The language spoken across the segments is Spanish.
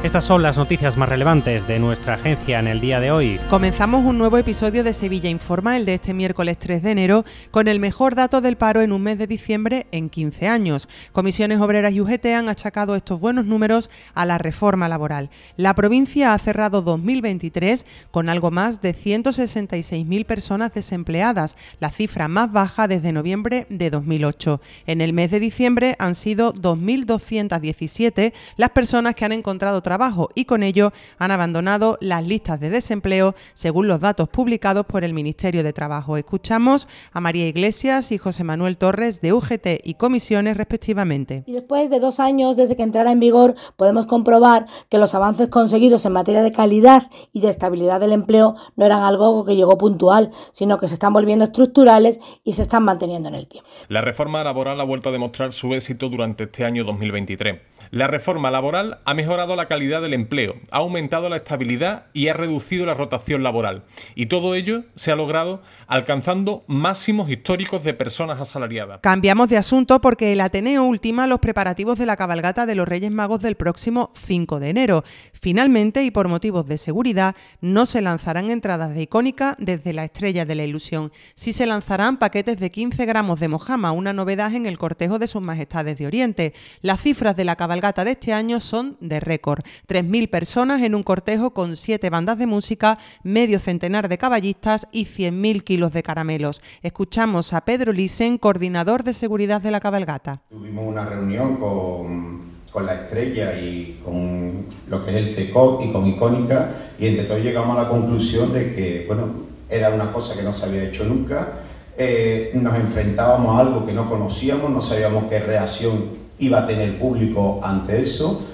Estas son las noticias más relevantes de nuestra agencia en el día de hoy. Comenzamos un nuevo episodio de Sevilla Informa, el de este miércoles 3 de enero, con el mejor dato del paro en un mes de diciembre en 15 años. Comisiones Obreras y UGT han achacado estos buenos números a la reforma laboral. La provincia ha cerrado 2023 con algo más de 166.000 personas desempleadas, la cifra más baja desde noviembre de 2008. En el mes de diciembre han sido 2.217 las personas que han encontrado trabajo y con ello han abandonado las listas de desempleo según los datos publicados por el Ministerio de Trabajo. Escuchamos a María Iglesias y José Manuel Torres de UGT y comisiones respectivamente. Y después de dos años desde que entrara en vigor podemos comprobar que los avances conseguidos en materia de calidad y de estabilidad del empleo no eran algo que llegó puntual, sino que se están volviendo estructurales y se están manteniendo en el tiempo. La reforma laboral ha vuelto a demostrar su éxito durante este año 2023. La reforma laboral ha mejorado la calidad del empleo, ha aumentado la estabilidad y ha reducido la rotación laboral. Y todo ello se ha logrado alcanzando máximos históricos de personas asalariadas. Cambiamos de asunto porque el Ateneo ultima los preparativos de la cabalgata de los Reyes Magos del próximo 5 de enero. Finalmente, y por motivos de seguridad, no se lanzarán entradas de icónica desde la Estrella de la Ilusión. Sí se lanzarán paquetes de 15 gramos de mojama, una novedad en el cortejo de sus majestades de Oriente. Las cifras de la cabalgata de este año son de récord. 3.000 personas en un cortejo con 7 bandas de música, medio centenar de caballistas y 100.000 kilos de caramelos. Escuchamos a Pedro Lisen, coordinador de seguridad de la cabalgata. Tuvimos una reunión con, con la estrella y con lo que es el y con Icónica y entre todos llegamos a la conclusión de que, bueno, era una cosa que no se había hecho nunca. Eh, nos enfrentábamos a algo que no conocíamos, no sabíamos qué reacción iba a tener público ante eso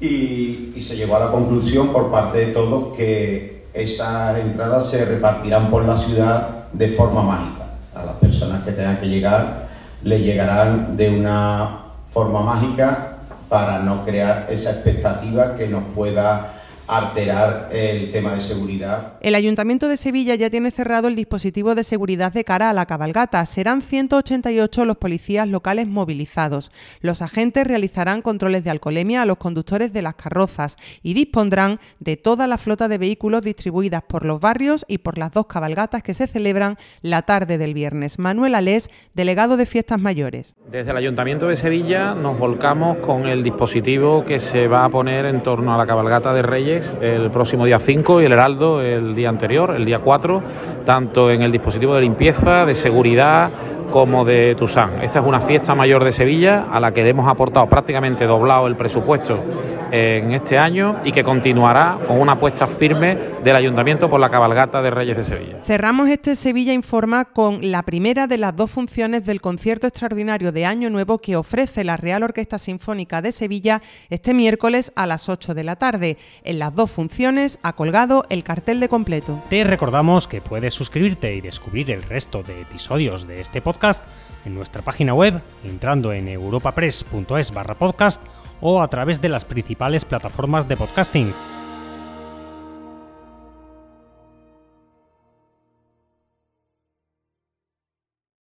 y, se llegó a la conclusión por parte de todos que esas entradas se repartirán por la ciudad de forma mágica. A las personas que tengan que llegar le llegarán de una forma mágica para no crear esa expectativa que nos pueda alterar el tema de seguridad. El Ayuntamiento de Sevilla ya tiene cerrado el dispositivo de seguridad de cara a la cabalgata. Serán 188 los policías locales movilizados. Los agentes realizarán controles de alcoholemia a los conductores de las carrozas y dispondrán de toda la flota de vehículos distribuidas por los barrios y por las dos cabalgatas que se celebran la tarde del viernes. Manuel Alés, delegado de Fiestas Mayores. Desde el Ayuntamiento de Sevilla nos volcamos con el dispositivo que se va a poner en torno a la cabalgata de Reyes el próximo día 5 y el Heraldo el día anterior, el día 4, tanto en el dispositivo de limpieza, de seguridad como de Tusán. Esta es una fiesta mayor de Sevilla a la que hemos aportado prácticamente doblado el presupuesto en este año y que continuará con una apuesta firme del Ayuntamiento por la cabalgata de Reyes de Sevilla. Cerramos este Sevilla Informa con la primera de las dos funciones del concierto extraordinario de Año Nuevo que ofrece la Real Orquesta Sinfónica de Sevilla este miércoles a las 8 de la tarde. En las dos funciones ha colgado el cartel de completo. Te recordamos que puedes suscribirte y descubrir el resto de episodios de este en nuestra página web entrando en europapress.es barra podcast o a través de las principales plataformas de podcasting